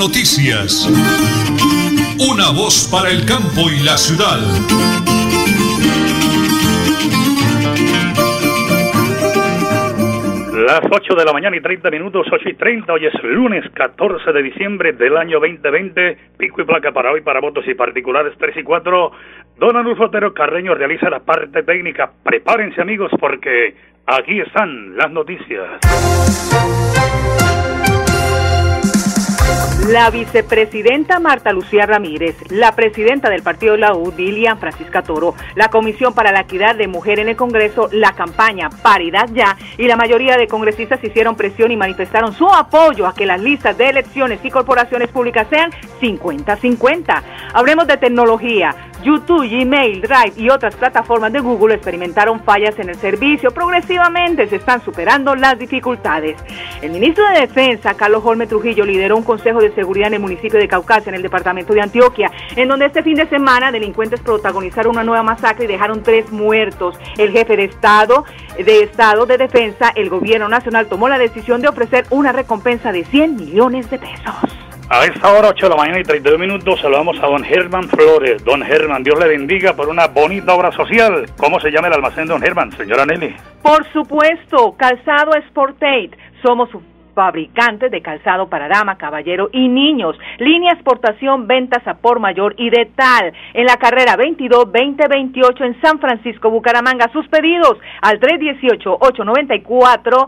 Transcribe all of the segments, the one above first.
noticias. Una voz para el campo y la ciudad. Las 8 de la mañana y 30 minutos, 8 y 30, hoy es lunes 14 de diciembre del año 2020, pico y placa para hoy para votos y particulares 3 y 4. Don Anulfo Otero Carreño realiza la parte técnica. Prepárense amigos porque aquí están las noticias. La vicepresidenta Marta Lucía Ramírez, la presidenta del partido de la U, Dilian Francisca Toro, la Comisión para la Equidad de Mujer en el Congreso, la campaña Paridad Ya y la mayoría de congresistas hicieron presión y manifestaron su apoyo a que las listas de elecciones y corporaciones públicas sean 50-50. Hablemos de tecnología. YouTube, Gmail, Drive y otras plataformas de Google experimentaron fallas en el servicio. Progresivamente se están superando las dificultades. El ministro de Defensa, Carlos Holme Trujillo, lideró un consejo de seguridad en el municipio de Caucasia, en el departamento de Antioquia, en donde este fin de semana delincuentes protagonizaron una nueva masacre y dejaron tres muertos. El jefe de Estado, de Estado de Defensa, el gobierno nacional, tomó la decisión de ofrecer una recompensa de 100 millones de pesos. A esta hora, 8 de la mañana y 32 minutos, saludamos a don Germán Flores. Don Germán, Dios le bendiga por una bonita obra social. ¿Cómo se llama el almacén don Germán, señora Nelly? Por supuesto, Calzado Sportate. Somos fabricantes de calzado para dama, caballero y niños. Línea exportación, ventas a por mayor y de tal. En la carrera 22-2028 en San Francisco, Bucaramanga. Sus pedidos al 318-894.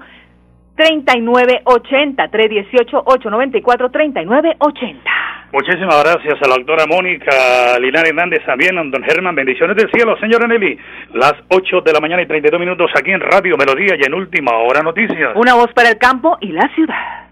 3980 318 894 3980. Muchísimas gracias a la doctora Mónica Linares Hernández, también a don Germán. Bendiciones del cielo, señora Nelly. Las 8 de la mañana y 32 minutos aquí en Radio Melodía y en Última Hora Noticias. Una voz para el campo y la ciudad.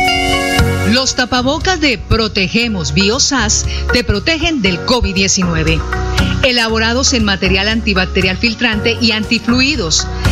Los tapabocas de Protegemos Biosas te protegen del COVID-19. Elaborados en material antibacterial filtrante y antifluidos,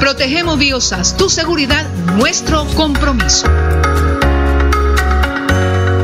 Protegemos Biosas, tu seguridad, nuestro compromiso.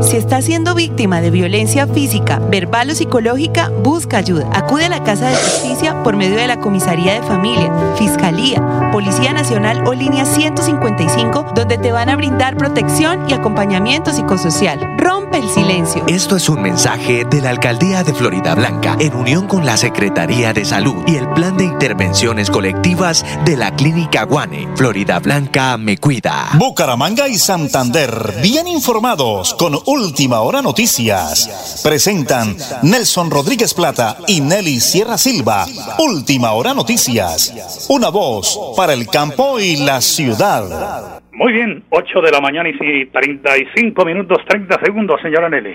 Si está siendo víctima de violencia, violencia física, verbal o psicológica, busca ayuda. Acude a la Casa de Justicia por medio de la Comisaría de Familia, Fiscalía, Policía Nacional o Línea 155, donde te van a brindar protección y acompañamiento psicosocial. Rompe el silencio. Esto es un mensaje de la Alcaldía de Florida Blanca en unión con la Secretaría de Salud y el Plan de Intervenciones Colectivas de la Clínica Guane. Florida Blanca me cuida. Bucaramanga y Santander, bien informados con Última Hora Noticias. Presentan Nelson Rodríguez Plata y Nelly Sierra Silva. Última hora noticias. Una voz para el campo y la ciudad. Muy bien, 8 de la mañana y 35 minutos 30 segundos, señora Nelly.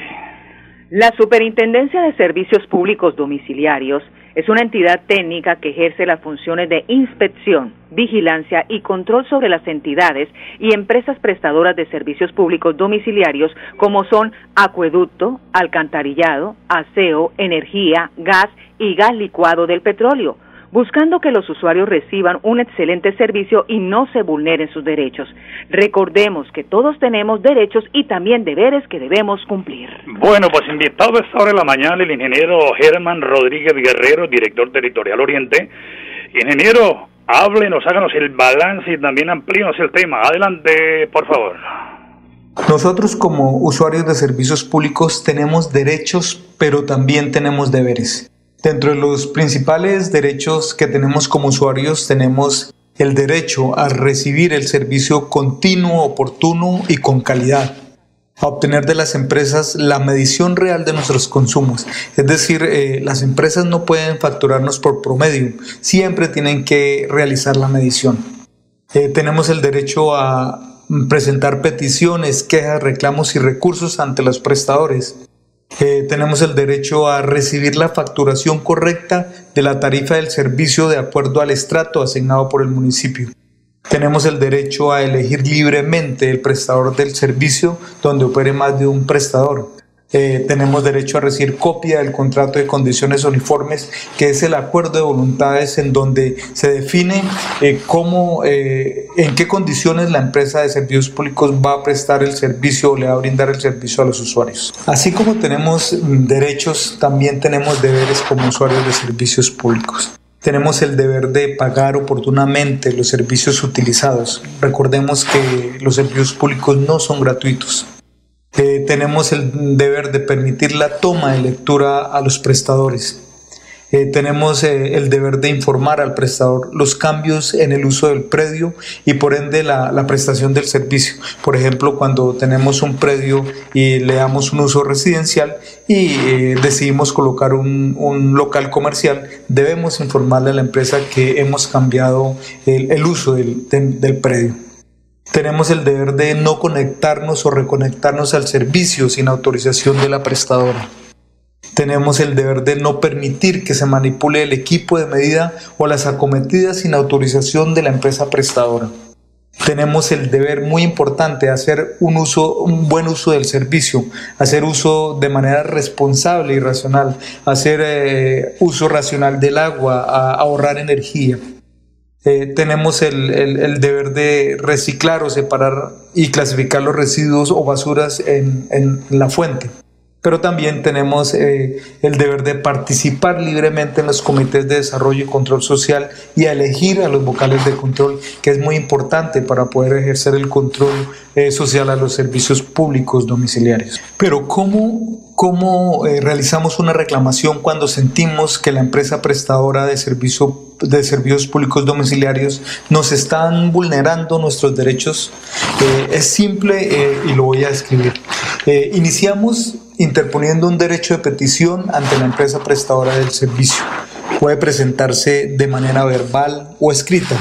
La Superintendencia de Servicios Públicos Domiciliarios es una entidad técnica que ejerce las funciones de inspección, vigilancia y control sobre las entidades y empresas prestadoras de servicios públicos domiciliarios como son acueducto, alcantarillado, aseo, energía, gas y gas licuado del petróleo buscando que los usuarios reciban un excelente servicio y no se vulneren sus derechos. Recordemos que todos tenemos derechos y también deberes que debemos cumplir. Bueno, pues invitado esta hora de la mañana el ingeniero Germán Rodríguez Guerrero, director territorial Oriente. Ingeniero, háblenos, háganos el balance y también amplíenos el tema. Adelante, por favor. Nosotros como usuarios de servicios públicos tenemos derechos, pero también tenemos deberes. Dentro de los principales derechos que tenemos como usuarios tenemos el derecho a recibir el servicio continuo, oportuno y con calidad a obtener de las empresas la medición real de nuestros consumos. Es decir, eh, las empresas no pueden facturarnos por promedio, siempre tienen que realizar la medición. Eh, tenemos el derecho a presentar peticiones, quejas, reclamos y recursos ante los prestadores. Tenemos el derecho a recibir la facturación correcta de la tarifa del servicio de acuerdo al estrato asignado por el municipio. Tenemos el derecho a elegir libremente el prestador del servicio donde opere más de un prestador. Eh, tenemos derecho a recibir copia del contrato de condiciones uniformes, que es el acuerdo de voluntades en donde se define eh, cómo, eh, en qué condiciones la empresa de servicios públicos va a prestar el servicio o le va a brindar el servicio a los usuarios. Así como tenemos derechos, también tenemos deberes como usuarios de servicios públicos. Tenemos el deber de pagar oportunamente los servicios utilizados. Recordemos que los servicios públicos no son gratuitos tenemos el deber de permitir la toma de lectura a los prestadores. Eh, tenemos eh, el deber de informar al prestador los cambios en el uso del predio y por ende la, prestación del servicio. Por ejemplo, cuando tenemos un predio y le damos un uso residencial y decidimos colocar un, local comercial, debemos informarle a la empresa que hemos cambiado el, uso del predio. Tenemos el deber de no conectarnos o reconectarnos al servicio sin autorización de la prestadora. Tenemos el deber de no permitir que se manipule el equipo de medida o las acometidas sin autorización de la empresa prestadora. Tenemos el deber muy importante de hacer un, uso, un buen uso del servicio, hacer uso de manera responsable y racional, hacer eh, uso racional del agua, ahorrar energía. Eh, tenemos el, el, deber de reciclar o separar y clasificar los residuos o basuras en, en, la fuente. pero también tenemos eh, el deber de participar libremente en los comités de desarrollo y control social y elegir a los vocales de control, que es muy importante para poder ejercer el control eh, social a los servicios públicos domiciliarios. Pero ¿cómo, cómo eh, realizamos una reclamación cuando sentimos que la empresa prestadora de, servicio, de servicios públicos domiciliarios nos están vulnerando nuestros derechos? es simple y lo voy a describir. iniciamos interponiendo un derecho de petición ante la empresa prestadora del servicio. Puede presentarse de manera verbal o escrita,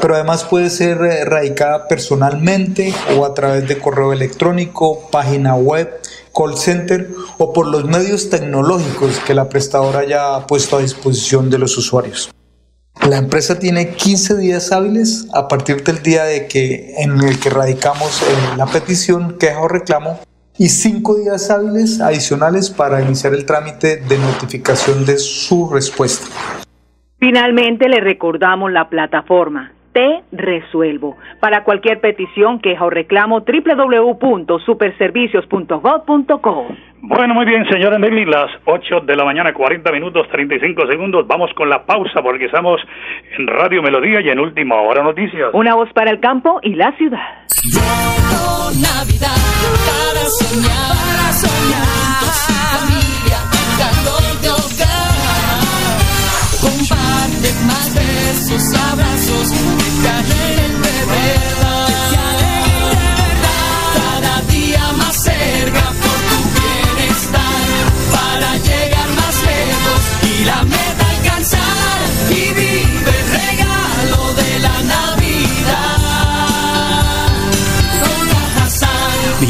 pero además puede ser eh, radicada personalmente o a través de correo electrónico, página web, call center o por los medios tecnológicos que la prestadora haya puesto a disposición de los usuarios. La empresa tiene 15 días hábiles a partir del día de que, en el que radicamos eh, la petición, queja o reclamo y cinco días hábiles adicionales para iniciar el trámite de notificación de su respuesta. Finalmente le recordamos la plataforma Te Resuelvo. Para cualquier petición, queja o reclamo, www.superservicios.gov.co. Bueno, muy bien, señora Nelly, las 8 de la mañana, 40 minutos, 35 segundos. Vamos con la pausa porque estamos en Radio Melodía y en Última Hora Noticias. Una voz para el campo y la ciudad. Navidad para soñar, para soñar. familia, calor de hogar. Comparte más besos, abrazos,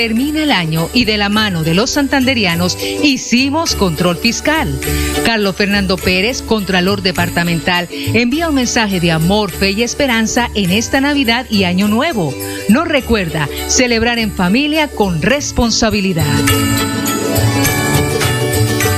Termina el año y de la mano de los santanderianos hicimos control fiscal. Carlos Fernando Pérez, Contralor Departamental, envía un mensaje de amor, fe y esperanza en esta Navidad y Año Nuevo. Nos recuerda celebrar en familia con responsabilidad.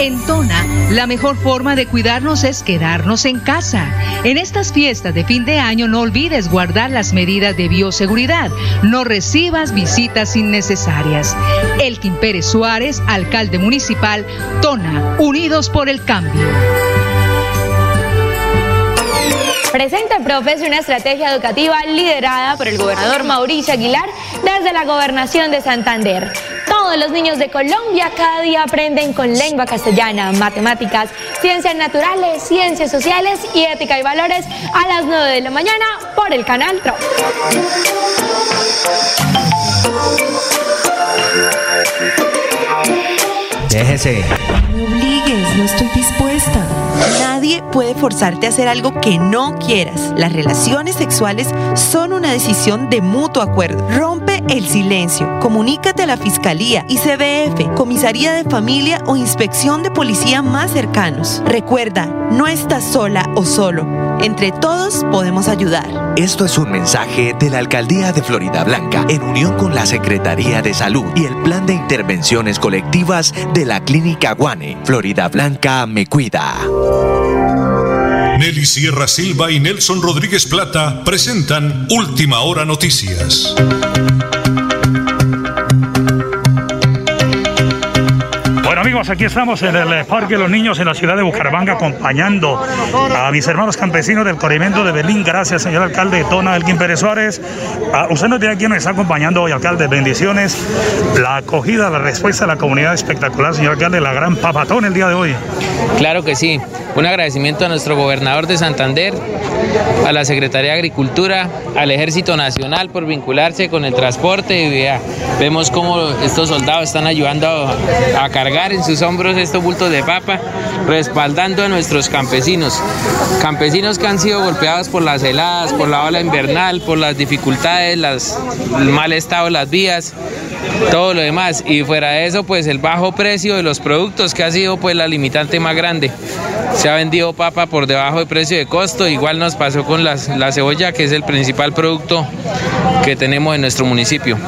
En Tona, la mejor forma de cuidarnos es quedarnos en casa. En estas fiestas de fin de año no olvides guardar las medidas de bioseguridad. No recibas visitas innecesarias. Elkin Pérez Suárez, alcalde municipal, Tona, Unidos por el Cambio. Presenta Profes una estrategia educativa liderada por el gobernador Mauricio Aguilar desde la gobernación de Santander. Todos los niños de Colombia cada día aprenden con lengua castellana, matemáticas, ciencias naturales, ciencias sociales y ética y valores a las 9 de la mañana por el canal TRO. Déjese. No me obligues, no estoy dispuesta. Nadie puede forzarte a hacer algo que no quieras. Las relaciones sexuales son una decisión de mutuo acuerdo. Rompe el silencio. Comunícate a la Fiscalía, ICBF, Comisaría de Familia o Inspección de Policía más cercanos. Recuerda, no estás sola o solo. Entre todos podemos ayudar. Esto es un mensaje de la Alcaldía de Florida Blanca en unión con la Secretaría de Salud y el Plan de Intervenciones Colectivas de la Clínica Guane. Florida Blanca me cuida. Nelly Sierra Silva y Nelson Rodríguez Plata presentan Última Hora Noticias. Aquí estamos en el Parque de los Niños en la ciudad de Bucaramanga acompañando a mis hermanos campesinos del corrimiento de Berlín. Gracias, señor alcalde Tona Elquín Pérez Suárez. Ah, usted no tiene quién nos está acompañando hoy, alcalde. Bendiciones. La acogida, la respuesta de la comunidad espectacular, señor alcalde, la gran papatón el día de hoy. Claro que sí. Un agradecimiento a nuestro gobernador de Santander, a la Secretaría de Agricultura, al Ejército Nacional por vincularse con el transporte. Y vemos cómo estos soldados están ayudando a, cargar en sus hombros estos bultos de papa, respaldando a nuestros campesinos. Campesinos que han sido golpeados por las heladas, por la ola invernal, por las dificultades, las, el mal estado las vías, todo lo demás. Y fuera de eso, pues el bajo precio de los productos que ha sido pues la limitante más grande. Se ha vendido papa por debajo de precio de costo, igual nos pasó con las- la cebolla, que es el principal producto que tenemos en nuestro municipio.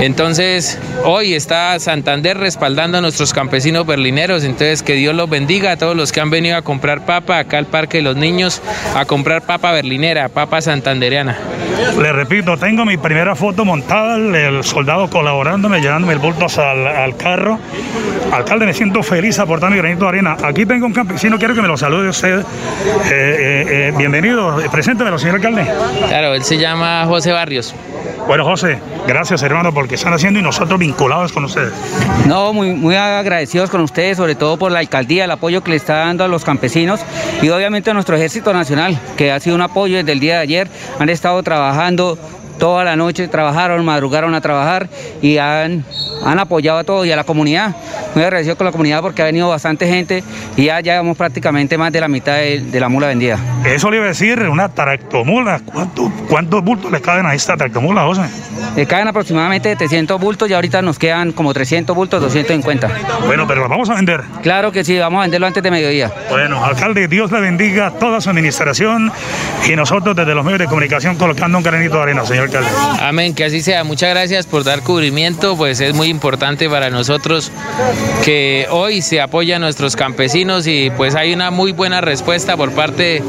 Entonces, hoy está Santander respaldando a nuestros campesinos berlineros, entonces que Dios los bendiga a todos los que han venido a comprar papa acá al Parque de los Niños, a comprar papa berlinera, papa santandereana. Le repito, tengo mi primera foto montada, el, soldado colaborándome, llevándome el bulto al, al carro. Alcalde, me siento feliz aportando mi granito de arena. Aquí tengo un campesino, quiero que me lo salude usted. Eh, eh, eh, bienvenido, Eh, preséntemelo, señor alcalde. Claro, él se llama José Barrios. Bueno, José, gracias hermano porque están haciendo y nosotros vinculados con ustedes. No, muy, muy agradecidos con ustedes, sobre todo por la alcaldía, el apoyo que le está dando a los campesinos y obviamente a nuestro Ejército Nacional, que ha sido un apoyo desde el día de ayer. Han estado trabajando toda la noche, trabajaron, madrugaron a trabajar y han, han apoyado a todos y a la comunidad. Muy agradecido con la comunidad porque ha venido bastante gente y ya llevamos prácticamente más de la mitad de, de la mula vendida. Eso le iba a decir, una tractomula. ¿Cuánto- ¿Cuántos bultos le caben a esta tractomula, José? Le caen aproximadamente 300 bultos y ahorita nos quedan como 300 bultos, 250. Bueno, pero las vamos a vender. Claro que sí, vamos a venderlo antes de mediodía. Bueno, alcalde, Dios le bendiga toda su administración y nosotros desde los medios de comunicación colocando un granito de arena, señor alcalde. Amén, que así sea. Muchas gracias por dar cubrimiento, pues es muy importante para nosotros que hoy se apoya a nuestros campesinos y pues hay una muy buena respuesta por parte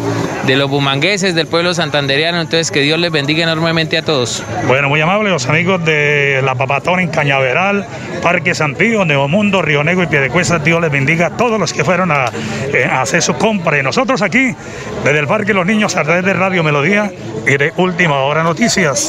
de los bumangueses, del pueblo santandereano, entonces que Dios les bendiga enormemente a todos. Bueno, muy amables los amigos de La Papatón en Cañaveral, Parque Santío, Neomundo, Río Negro y Piedecuesta. Dios les bendiga a todos los que fueron a, eh, a hacer su compra. Y nosotros aquí, desde el Parque Los Niños, a través de Radio Melodía y de Última Hora Noticias,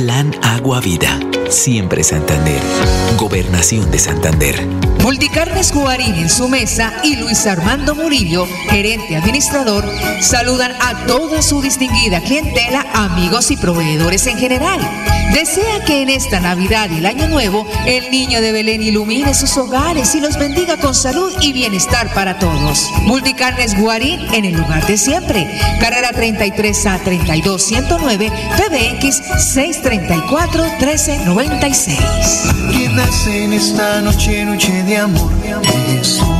Plan Agua Vida. Siempre Santander. Gobernación de Santander. Multicarnes Guarín en su mesa y Luis Armando Murillo, gerente administrador, saludan a toda su distinguida clientela, amigos y proveedores en general. Desea que en esta Navidad y el Año Nuevo el niño de Belén ilumine sus hogares y los bendiga con salud y bienestar para todos. Multicarnes Guarín en el lugar de siempre. Carrera 33 a 32109, PBX 630 34 13 96. Que nace en esta noche, noche de amor, de amor.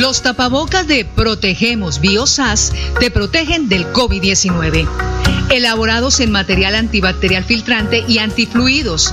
Los tapabocas de Protegemos Biosas te protegen del COVID-19. Elaborados en material antibacterial filtrante y antifluidos,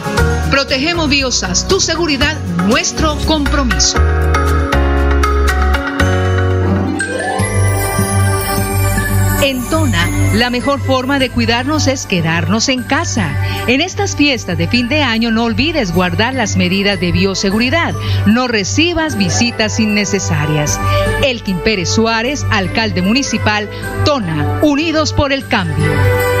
Protegemos Biosas, tu seguridad, nuestro compromiso. En Tona, la mejor forma de cuidarnos es quedarnos en casa. En estas fiestas de fin de año no olvides guardar las medidas de bioseguridad. No recibas visitas innecesarias. Elkin Pérez Suárez, alcalde municipal, Tona, Unidos por el Cambio.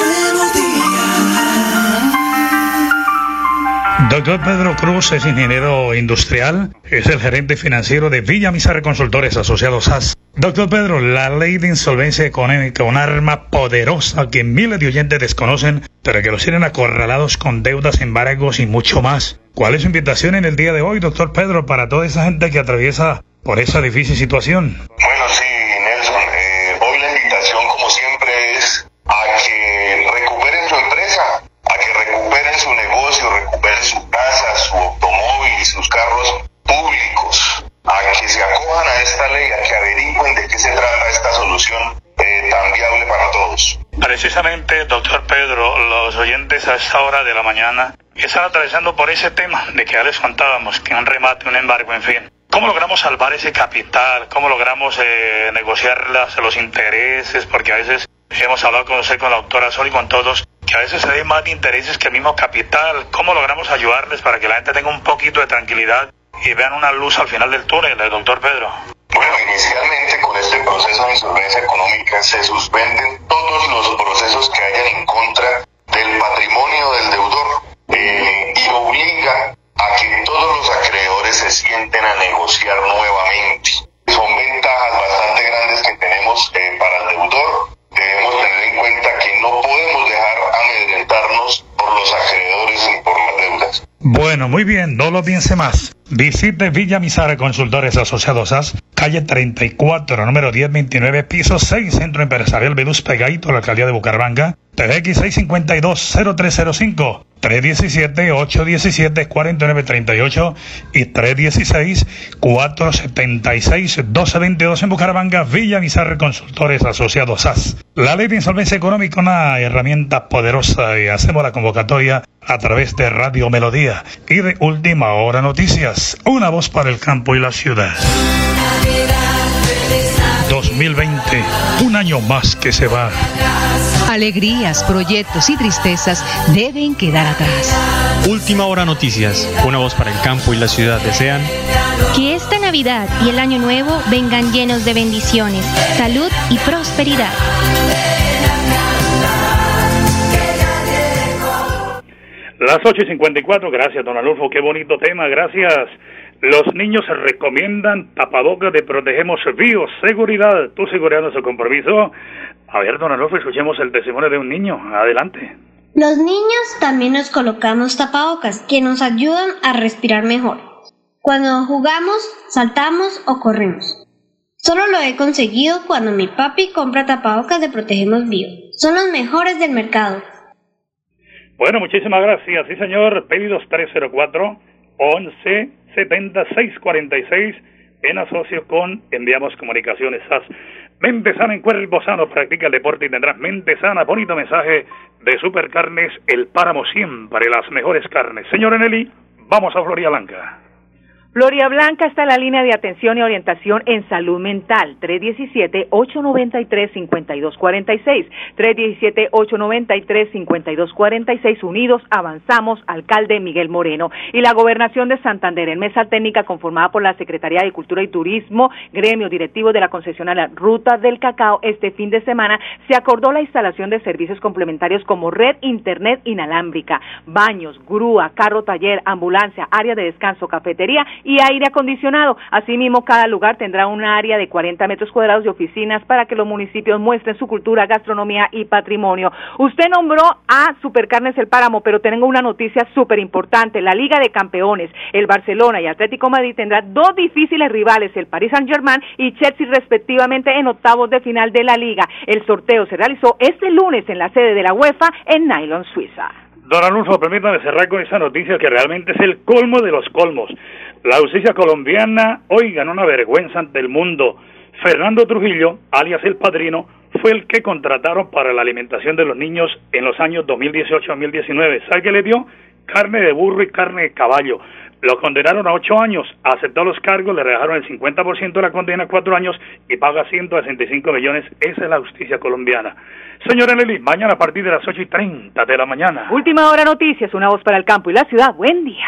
Doctor Pedro Cruz es ingeniero industrial, es el gerente financiero de Villa Mizar Consultores Asociados SAS. Doctor Pedro, la ley de insolvencia económica, un arma poderosa que miles de oyentes desconocen, pero que los tienen acorralados con deudas, embargos y mucho más. ¿Cuál es su invitación en el día de hoy, doctor Pedro, para toda esa gente que atraviesa por esa difícil situación? Bueno, sí, Nelson. eh, hoy la invitación, como siempre, es a que recuperen su empresa, a que su negocio, recuperen su casa, su automóvil y sus carros públicos, a que se acojan a esta ley, a que averigüen de qué se trata esta solución eh, tan viable para todos. Precisamente, doctor Pedro, los oyentes a esta hora de la mañana están atravesando por ese tema de que ya les contábamos, que un remate, un embargo, en fin. ¿Cómo logramos salvar ese capital? ¿Cómo logramos eh, negociar los intereses? Porque a veces hemos hablado con usted, con la doctora Sol y con todos, que a veces hay más de intereses que el mismo capital. ¿Cómo logramos ayudarles para que la gente tenga un poquito de tranquilidad y vean una luz al final del túnel, eh, doctor Pedro? Bueno, inicialmente con este proceso de insolvencia económica se suspenden todos los procesos que hayan en contra del patrimonio del deudor eh, y obliga a que todos los acreedores se sienten a negociar nuevamente. Son ventajas bastante grandes que tenemos eh, para el deudor. Debemos tener en cuenta que no podemos dejar amedrentarnos por los acreedores y por las deudas. Bueno, muy bien, no lo piense más. Visite Villa Mizara Consultores Asociados AS, calle 34, número 1029, piso 6, Centro Empresarial Veluz Pegaito, la alcaldía de Bucaramanga. PBX 652-0305, 317-817-4938 y 316-476-1222 en Bucaramanga, Villa Mizarre Consultores Asociados AS. La ley de insolvencia económica, una herramienta poderosa y hacemos la convocatoria a través de Radio Melodía y de Última Hora Noticias, una voz para el campo y la ciudad. 2020, un año más que se va. Alegrías, proyectos y tristezas deben quedar atrás. Última hora noticias, una voz para el campo y la ciudad desean Que esta Navidad y el Año Nuevo vengan llenos de bendiciones, salud y prosperidad. Las 8 y 54, gracias don Alulfo, qué bonito tema, gracias. Los niños recomiendan tapabocas de Protegemos Bioseguridad. Tu seguridad su compromiso. A ver, don Adolfo, escuchemos el testimonio de un niño. Adelante. Los niños también nos colocamos tapabocas que nos ayudan a respirar mejor. Cuando jugamos, saltamos o corremos. Solo lo he conseguido cuando mi papi compra tapabocas de Protegemos Bio. Son los mejores del mercado. Bueno, muchísimas gracias. Sí, señor. Pedidos 304 11 70 646 en asocio con Enviamos Comunicaciones SAS. Mente sana en cuerpo sano, practica el deporte y tendrás mente sana. Bonito mensaje de Supercarnes, el páramo siempre, las mejores carnes. Señor Eneli, vamos a Florida Blanca. Floria Blanca está en la línea de atención y orientación en salud mental, 317-893-5246. 317-893-5246. Unidos avanzamos, alcalde Miguel Moreno. Y la gobernación de Santander, en mesa técnica conformada por la Secretaría de Cultura y Turismo, gremio directivo de la concesionaria Ruta del Cacao, este fin de semana se acordó la instalación de servicios complementarios como red internet inalámbrica, baños, grúa, carro taller, ambulancia, área de descanso, cafetería y aire acondicionado. Asimismo, cada lugar tendrá un área de 40 metros cuadrados de oficinas para que los municipios muestren su cultura, gastronomía y patrimonio. Usted nombró a Supercarnes El Páramo, pero tengo una noticia súper importante. La Liga de Campeones, el Barcelona y Atlético Madrid tendrá dos difíciles rivales, el Paris Saint-Germain y Chelsea respectivamente en octavos de final de la liga. El sorteo se realizó este lunes en la sede de la UEFA en Nylon, Suiza. Don Alonso, permítame cerrar con esa noticia que realmente es el colmo de los colmos. La justicia colombiana hoy ganó una vergüenza ante el mundo. Fernando Trujillo, alias el padrino, fue el que contrataron para la alimentación de los niños en los años 2018-2019. ¿Sabe qué le dio? Carne de burro y carne de caballo. Lo condenaron a ocho años, aceptó los cargos, le regajaron el 50% de la condena a cuatro años y paga 165 millones. Esa es la justicia colombiana. Señora Nelly, mañana a partir de las ocho y treinta de la mañana. Última hora noticias, una voz para el campo y la ciudad. Buen día.